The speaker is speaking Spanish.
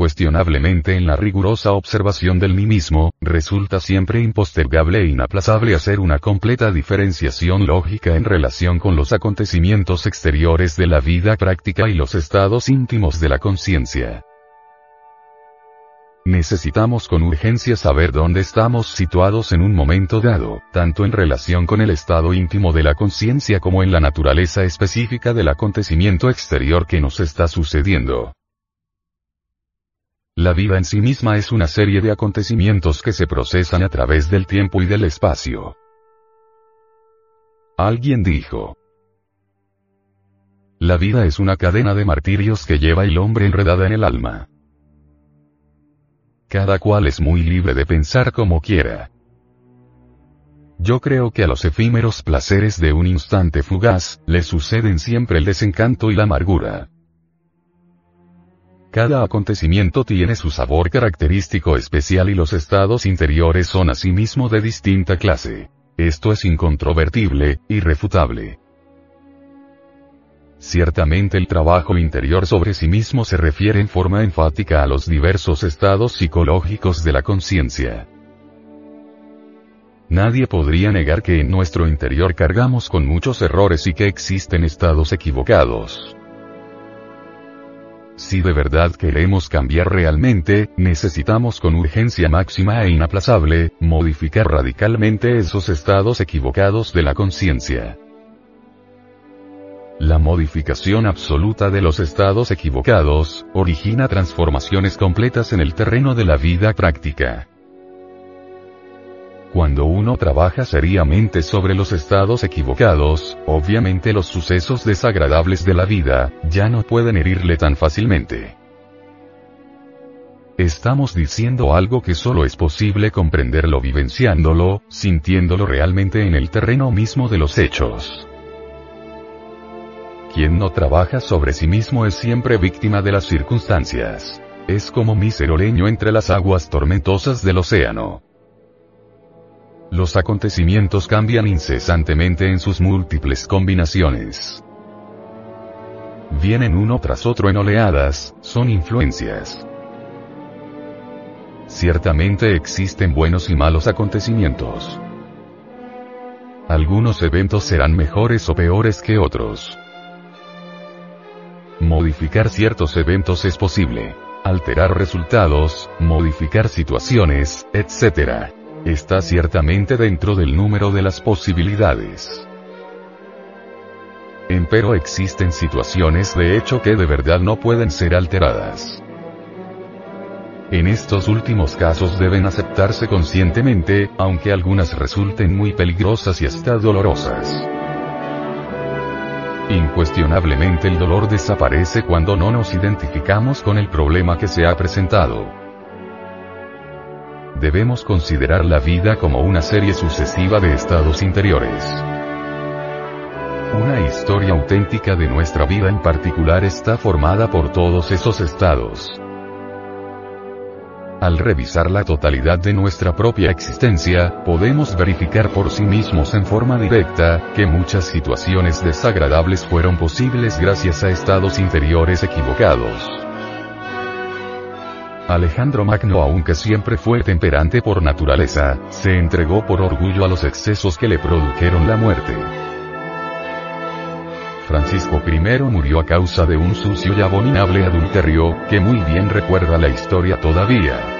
Incuestionablemente en la rigurosa observación del mí mismo, resulta siempre impostergable e inaplazable hacer una completa diferenciación lógica en relación con los acontecimientos exteriores de la vida práctica y los estados íntimos de la conciencia. Necesitamos con urgencia saber dónde estamos situados en un momento dado, tanto en relación con el estado íntimo de la conciencia como en la naturaleza específica del acontecimiento exterior que nos está sucediendo. La vida en sí misma es una serie de acontecimientos que se procesan a través del tiempo y del espacio. Alguien dijo. La vida es una cadena de martirios que lleva el hombre enredada en el alma. Cada cual es muy libre de pensar como quiera. Yo creo que a los efímeros placeres de un instante fugaz, le suceden siempre el desencanto y la amargura. Cada acontecimiento tiene su sabor característico especial y los estados interiores son asimismo de distinta clase. Esto es incontrovertible, irrefutable. Ciertamente el trabajo interior sobre sí mismo se refiere en forma enfática a los diversos estados psicológicos de la conciencia. Nadie podría negar que en nuestro interior cargamos con muchos errores y que existen estados equivocados. Si de verdad queremos cambiar realmente, necesitamos con urgencia máxima e inaplazable, modificar radicalmente esos estados equivocados de la conciencia. La modificación absoluta de los estados equivocados, origina transformaciones completas en el terreno de la vida práctica. Cuando uno trabaja seriamente sobre los estados equivocados, obviamente los sucesos desagradables de la vida, ya no pueden herirle tan fácilmente. Estamos diciendo algo que solo es posible comprenderlo vivenciándolo, sintiéndolo realmente en el terreno mismo de los hechos. Quien no trabaja sobre sí mismo es siempre víctima de las circunstancias. Es como mísero leño entre las aguas tormentosas del océano. Los acontecimientos cambian incesantemente en sus múltiples combinaciones. Vienen uno tras otro en oleadas, son influencias. Ciertamente existen buenos y malos acontecimientos. Algunos eventos serán mejores o peores que otros. Modificar ciertos eventos es posible. Alterar resultados, modificar situaciones, etc está ciertamente dentro del número de las posibilidades. Empero existen situaciones de hecho que de verdad no pueden ser alteradas. En estos últimos casos deben aceptarse conscientemente, aunque algunas resulten muy peligrosas y hasta dolorosas. Incuestionablemente el dolor desaparece cuando no nos identificamos con el problema que se ha presentado debemos considerar la vida como una serie sucesiva de estados interiores. Una historia auténtica de nuestra vida en particular está formada por todos esos estados. Al revisar la totalidad de nuestra propia existencia, podemos verificar por sí mismos en forma directa, que muchas situaciones desagradables fueron posibles gracias a estados interiores equivocados. Alejandro Magno aunque siempre fue temperante por naturaleza, se entregó por orgullo a los excesos que le produjeron la muerte. Francisco I murió a causa de un sucio y abominable adulterio, que muy bien recuerda la historia todavía.